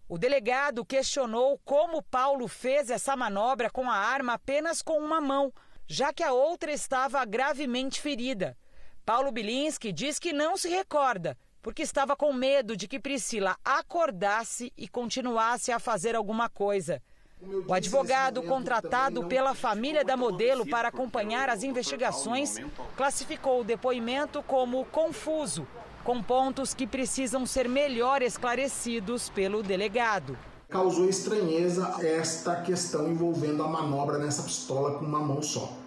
O delegado questionou como Paulo fez essa manobra com a arma apenas com uma mão, já que a outra estava gravemente ferida. Paulo Bilinski diz que não se recorda, porque estava com medo de que Priscila acordasse e continuasse a fazer alguma coisa. O advogado contratado pela família da modelo para acompanhar as investigações classificou o depoimento como confuso, com pontos que precisam ser melhor esclarecidos pelo delegado. Causou estranheza esta questão envolvendo a manobra nessa pistola com uma mão só.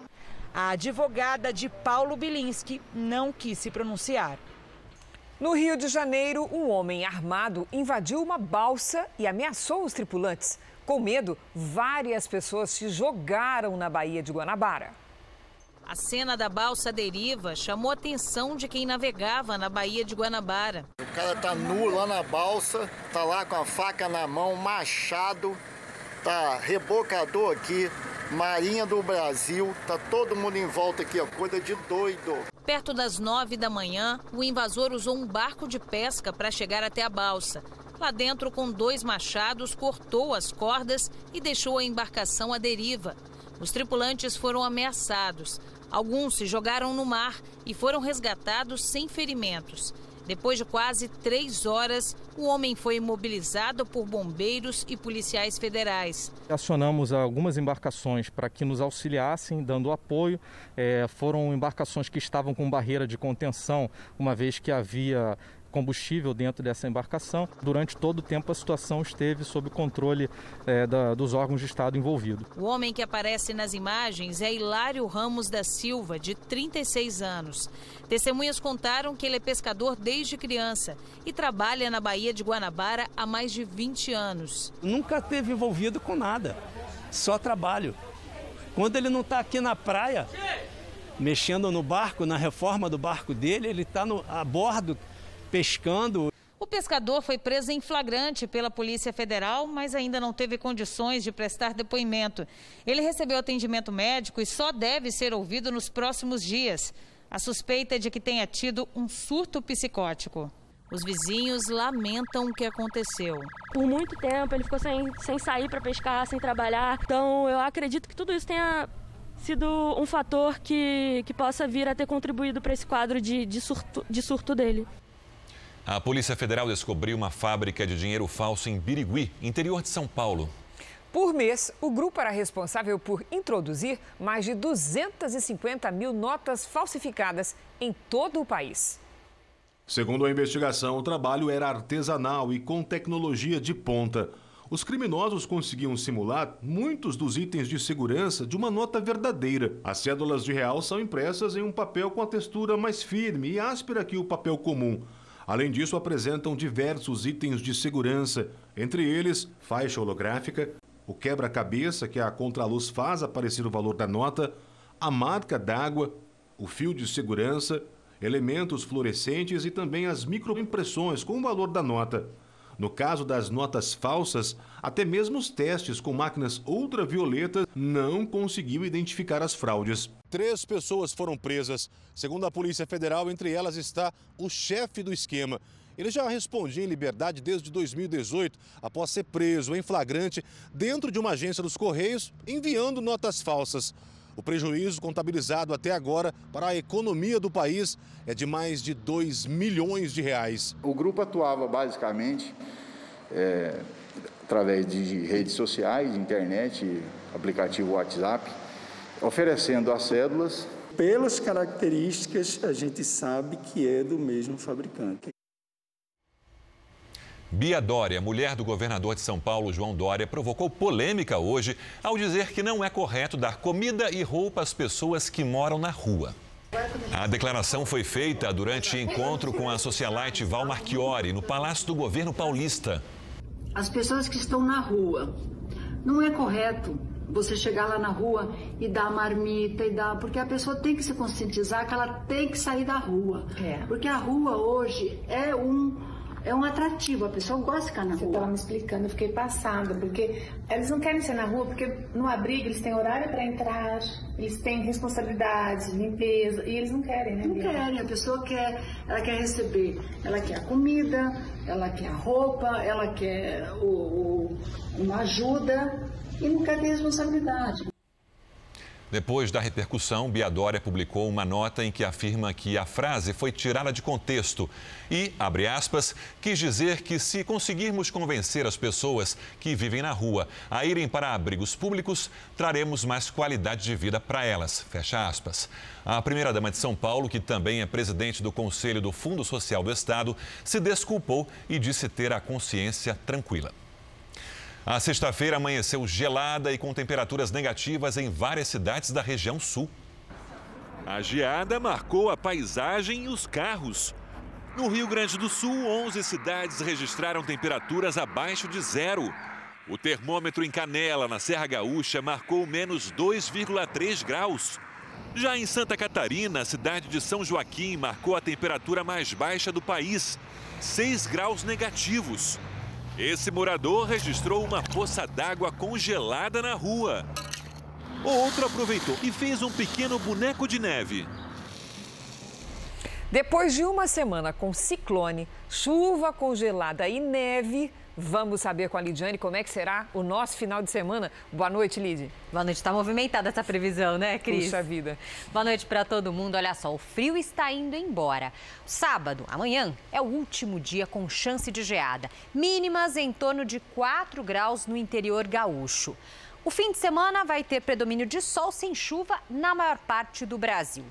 A advogada de Paulo Bilinski não quis se pronunciar. No Rio de Janeiro, um homem armado invadiu uma balsa e ameaçou os tripulantes. Com medo, várias pessoas se jogaram na Baía de Guanabara. A cena da balsa deriva chamou a atenção de quem navegava na Baía de Guanabara. O cara tá nu lá na balsa, tá lá com a faca na mão, machado, tá rebocador aqui, Marinha do Brasil, tá todo mundo em volta aqui, ó, coisa de doido. Perto das nove da manhã, o invasor usou um barco de pesca para chegar até a balsa. Lá dentro, com dois machados, cortou as cordas e deixou a embarcação à deriva. Os tripulantes foram ameaçados. Alguns se jogaram no mar e foram resgatados sem ferimentos. Depois de quase três horas, o homem foi imobilizado por bombeiros e policiais federais. Acionamos algumas embarcações para que nos auxiliassem, dando apoio. É, foram embarcações que estavam com barreira de contenção, uma vez que havia combustível dentro dessa embarcação. Durante todo o tempo, a situação esteve sob controle é, da, dos órgãos de Estado envolvidos. O homem que aparece nas imagens é Hilário Ramos da Silva, de 36 anos. Testemunhas contaram que ele é pescador desde criança e trabalha na Baía de Guanabara há mais de 20 anos. Nunca teve envolvido com nada, só trabalho. Quando ele não está aqui na praia, mexendo no barco, na reforma do barco dele, ele está a bordo pescando. O pescador foi preso em flagrante pela Polícia Federal, mas ainda não teve condições de prestar depoimento. Ele recebeu atendimento médico e só deve ser ouvido nos próximos dias. A suspeita é de que tenha tido um surto psicótico. Os vizinhos lamentam o que aconteceu. Por muito tempo ele ficou sem, sem sair para pescar, sem trabalhar. Então eu acredito que tudo isso tenha sido um fator que, que possa vir a ter contribuído para esse quadro de, de, surto, de surto dele. A Polícia Federal descobriu uma fábrica de dinheiro falso em Birigui, interior de São Paulo. Por mês, o grupo era responsável por introduzir mais de 250 mil notas falsificadas em todo o país. Segundo a investigação, o trabalho era artesanal e com tecnologia de ponta. Os criminosos conseguiam simular muitos dos itens de segurança de uma nota verdadeira. As cédulas de real são impressas em um papel com a textura mais firme e áspera que o papel comum. Além disso, apresentam diversos itens de segurança, entre eles faixa holográfica, o quebra-cabeça que a contraluz faz aparecer o valor da nota, a marca d'água, o fio de segurança, elementos fluorescentes e também as microimpressões com o valor da nota. No caso das notas falsas, até mesmo os testes com máquinas ultravioletas não conseguiu identificar as fraudes. Três pessoas foram presas. Segundo a Polícia Federal, entre elas está o chefe do esquema. Ele já respondia em liberdade desde 2018, após ser preso em flagrante dentro de uma agência dos Correios, enviando notas falsas. O prejuízo contabilizado até agora para a economia do país é de mais de 2 milhões de reais. O grupo atuava basicamente é, através de redes sociais, internet, aplicativo WhatsApp, oferecendo as cédulas. Pelas características, a gente sabe que é do mesmo fabricante. Bia Dória, mulher do governador de São Paulo, João Dória, provocou polêmica hoje ao dizer que não é correto dar comida e roupa às pessoas que moram na rua. A declaração foi feita durante encontro com a socialite Val Marchiori, no Palácio do Governo Paulista. As pessoas que estão na rua, não é correto você chegar lá na rua e dar marmita e dar. Porque a pessoa tem que se conscientizar que ela tem que sair da rua. É. Porque a rua hoje é um é um atrativo, a pessoa gosta de ficar na Você rua. estava me explicando, eu fiquei passada, porque eles não querem ser na rua, porque no abrigo eles têm horário para entrar, eles têm responsabilidade, limpeza, e eles não querem, né? Não Bia? querem, a pessoa quer, ela quer receber, ela quer a comida, ela quer a roupa, ela quer o, o- uma ajuda e não quer ter responsabilidade. Depois da repercussão, Bia Dória publicou uma nota em que afirma que a frase foi tirada de contexto e, abre aspas, quis dizer que se conseguirmos convencer as pessoas que vivem na rua a irem para abrigos públicos, traremos mais qualidade de vida para elas, fecha aspas. A primeira-dama de São Paulo, que também é presidente do Conselho do Fundo Social do Estado, se desculpou e disse ter a consciência tranquila. A sexta-feira amanheceu gelada e com temperaturas negativas em várias cidades da região sul. A geada marcou a paisagem e os carros. No Rio Grande do Sul, 11 cidades registraram temperaturas abaixo de zero. O termômetro em Canela, na Serra Gaúcha, marcou menos 2,3 graus. Já em Santa Catarina, a cidade de São Joaquim marcou a temperatura mais baixa do país, 6 graus negativos. Esse morador registrou uma poça d'água congelada na rua. Outro aproveitou e fez um pequeno boneco de neve. Depois de uma semana com ciclone, chuva congelada e neve, vamos saber com a Lidiane como é que será o nosso final de semana. Boa noite, Lid. Boa noite. Está movimentada essa previsão, né, Cris? Puxa vida. Boa noite para todo mundo. Olha só, o frio está indo embora. Sábado, amanhã, é o último dia com chance de geada. Mínimas em torno de 4 graus no interior gaúcho. O fim de semana vai ter predomínio de sol sem chuva na maior parte do Brasil.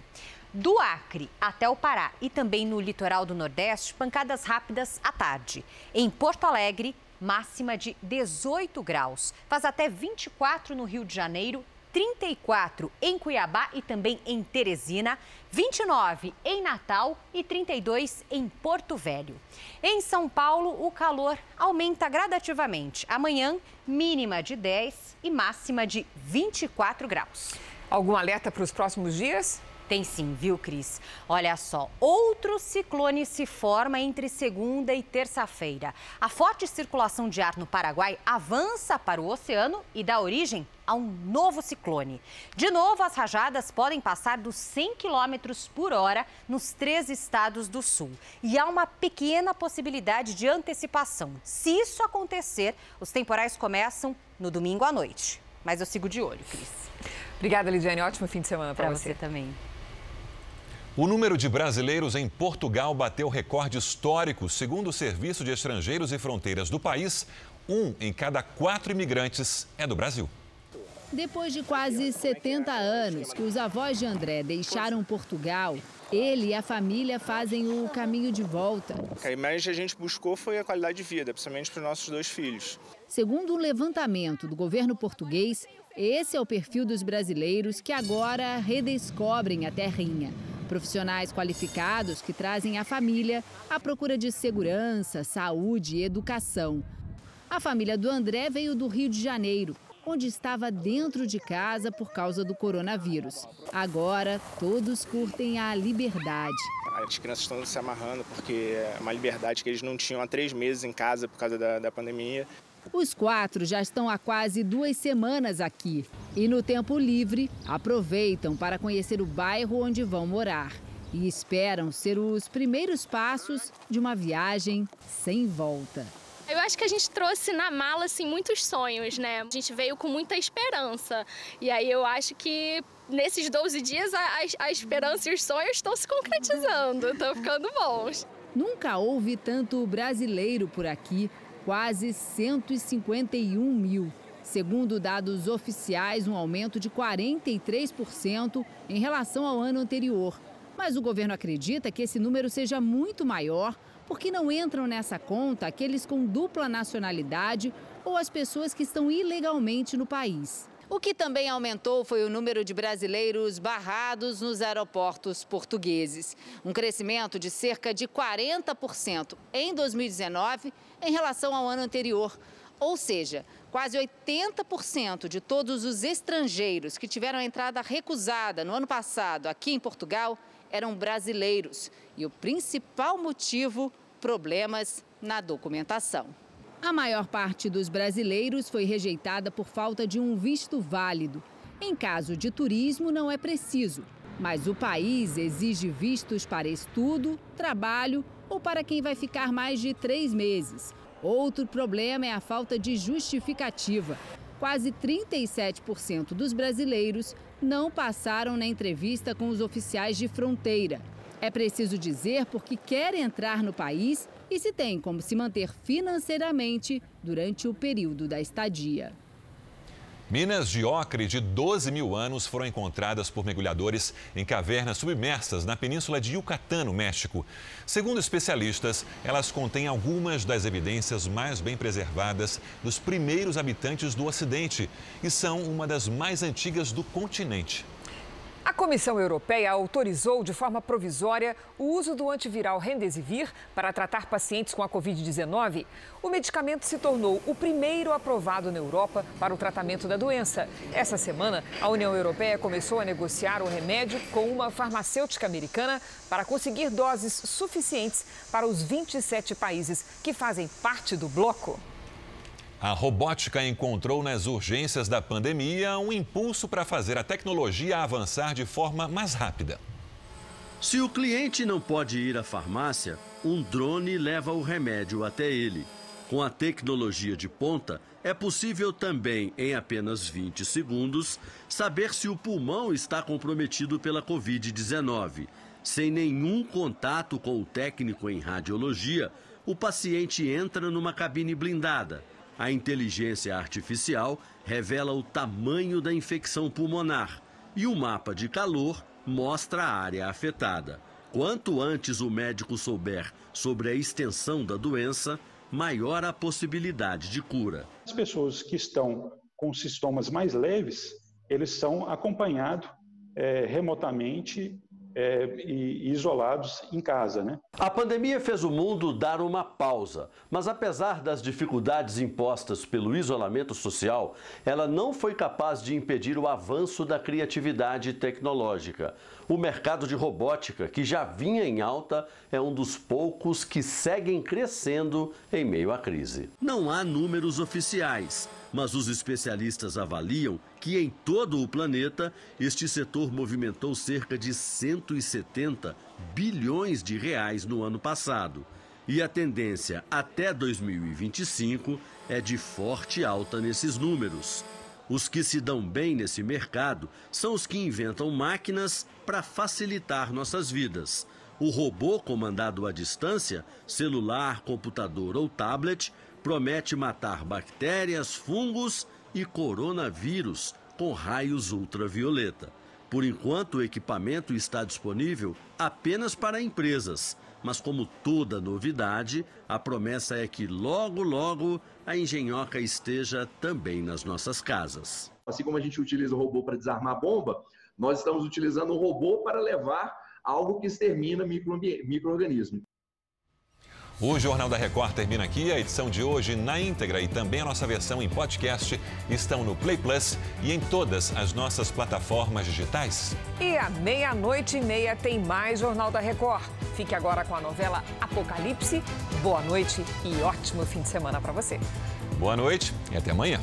Do Acre até o Pará e também no litoral do Nordeste, pancadas rápidas à tarde. Em Porto Alegre, máxima de 18 graus. Faz até 24 no Rio de Janeiro, 34 em Cuiabá e também em Teresina, 29 em Natal e 32 em Porto Velho. Em São Paulo, o calor aumenta gradativamente. Amanhã, mínima de 10 e máxima de 24 graus. Algum alerta para os próximos dias? Tem sim, viu, Cris? Olha só, outro ciclone se forma entre segunda e terça-feira. A forte circulação de ar no Paraguai avança para o oceano e dá origem a um novo ciclone. De novo, as rajadas podem passar dos 100 km por hora nos três estados do sul. E há uma pequena possibilidade de antecipação. Se isso acontecer, os temporais começam no domingo à noite. Mas eu sigo de olho, Cris. Obrigada, Lidiane. Ótimo fim de semana para Para você. você também. O número de brasileiros em Portugal bateu recorde histórico. Segundo o Serviço de Estrangeiros e Fronteiras do país, um em cada quatro imigrantes é do Brasil. Depois de quase 70 anos que os avós de André deixaram Portugal, ele e a família fazem o caminho de volta. O que mais a gente buscou foi a qualidade de vida, principalmente para os nossos dois filhos. Segundo um levantamento do governo português, esse é o perfil dos brasileiros que agora redescobrem a terrinha. Profissionais qualificados que trazem a família à procura de segurança, saúde e educação. A família do André veio do Rio de Janeiro, onde estava dentro de casa por causa do coronavírus. Agora, todos curtem a liberdade. As crianças estão se amarrando porque é uma liberdade que eles não tinham há três meses em casa por causa da, da pandemia. Os quatro já estão há quase duas semanas aqui e, no tempo livre, aproveitam para conhecer o bairro onde vão morar e esperam ser os primeiros passos de uma viagem sem volta. Eu acho que a gente trouxe na mala assim muitos sonhos, né? A gente veio com muita esperança. E aí eu acho que nesses 12 dias a, a, a esperança e os sonhos estão se concretizando, estão ficando bons. Nunca houve tanto brasileiro por aqui, quase 151 mil. Segundo dados oficiais, um aumento de 43% em relação ao ano anterior. Mas o governo acredita que esse número seja muito maior porque não entram nessa conta aqueles com dupla nacionalidade ou as pessoas que estão ilegalmente no país. O que também aumentou foi o número de brasileiros barrados nos aeroportos portugueses. Um crescimento de cerca de 40% em 2019 em relação ao ano anterior. Ou seja, quase 80% de todos os estrangeiros que tiveram a entrada recusada no ano passado aqui em Portugal eram brasileiros. E o principal motivo, problemas na documentação. A maior parte dos brasileiros foi rejeitada por falta de um visto válido. Em caso de turismo, não é preciso, mas o país exige vistos para estudo, trabalho ou para quem vai ficar mais de três meses. Outro problema é a falta de justificativa. Quase 37% dos brasileiros não passaram na entrevista com os oficiais de fronteira. É preciso dizer porque quer entrar no país e se tem como se manter financeiramente durante o período da estadia. Minas de ocre de 12 mil anos foram encontradas por mergulhadores em cavernas submersas na península de Yucatán, no México. Segundo especialistas, elas contêm algumas das evidências mais bem preservadas dos primeiros habitantes do Ocidente e são uma das mais antigas do continente. A Comissão Europeia autorizou de forma provisória o uso do antiviral Remdesivir para tratar pacientes com a Covid-19. O medicamento se tornou o primeiro aprovado na Europa para o tratamento da doença. Essa semana, a União Europeia começou a negociar o remédio com uma farmacêutica americana para conseguir doses suficientes para os 27 países que fazem parte do bloco. A robótica encontrou nas urgências da pandemia um impulso para fazer a tecnologia avançar de forma mais rápida. Se o cliente não pode ir à farmácia, um drone leva o remédio até ele. Com a tecnologia de ponta, é possível também, em apenas 20 segundos, saber se o pulmão está comprometido pela Covid-19. Sem nenhum contato com o técnico em radiologia, o paciente entra numa cabine blindada a inteligência artificial revela o tamanho da infecção pulmonar e o mapa de calor mostra a área afetada. Quanto antes o médico souber sobre a extensão da doença, maior a possibilidade de cura. As pessoas que estão com sintomas mais leves, eles são acompanhados é, remotamente é, e isolados em casa. Né? A pandemia fez o mundo dar uma pausa, mas apesar das dificuldades impostas pelo isolamento social, ela não foi capaz de impedir o avanço da criatividade tecnológica. O mercado de robótica, que já vinha em alta, é um dos poucos que seguem crescendo em meio à crise. Não há números oficiais mas os especialistas avaliam que em todo o planeta este setor movimentou cerca de 170 bilhões de reais no ano passado. E a tendência até 2025 é de forte alta nesses números. Os que se dão bem nesse mercado são os que inventam máquinas para facilitar nossas vidas. O robô comandado à distância, celular, computador ou tablet, promete matar bactérias, fungos e coronavírus com raios ultravioleta. Por enquanto, o equipamento está disponível apenas para empresas, mas como toda novidade, a promessa é que logo, logo a engenhoca esteja também nas nossas casas. Assim como a gente utiliza o robô para desarmar bomba, nós estamos utilizando o robô para levar algo que extermina micro-organismos. O Jornal da Record termina aqui. A edição de hoje na íntegra e também a nossa versão em podcast estão no Play Plus e em todas as nossas plataformas digitais. E à meia-noite e meia tem mais Jornal da Record. Fique agora com a novela Apocalipse. Boa noite e ótimo fim de semana para você. Boa noite e até amanhã.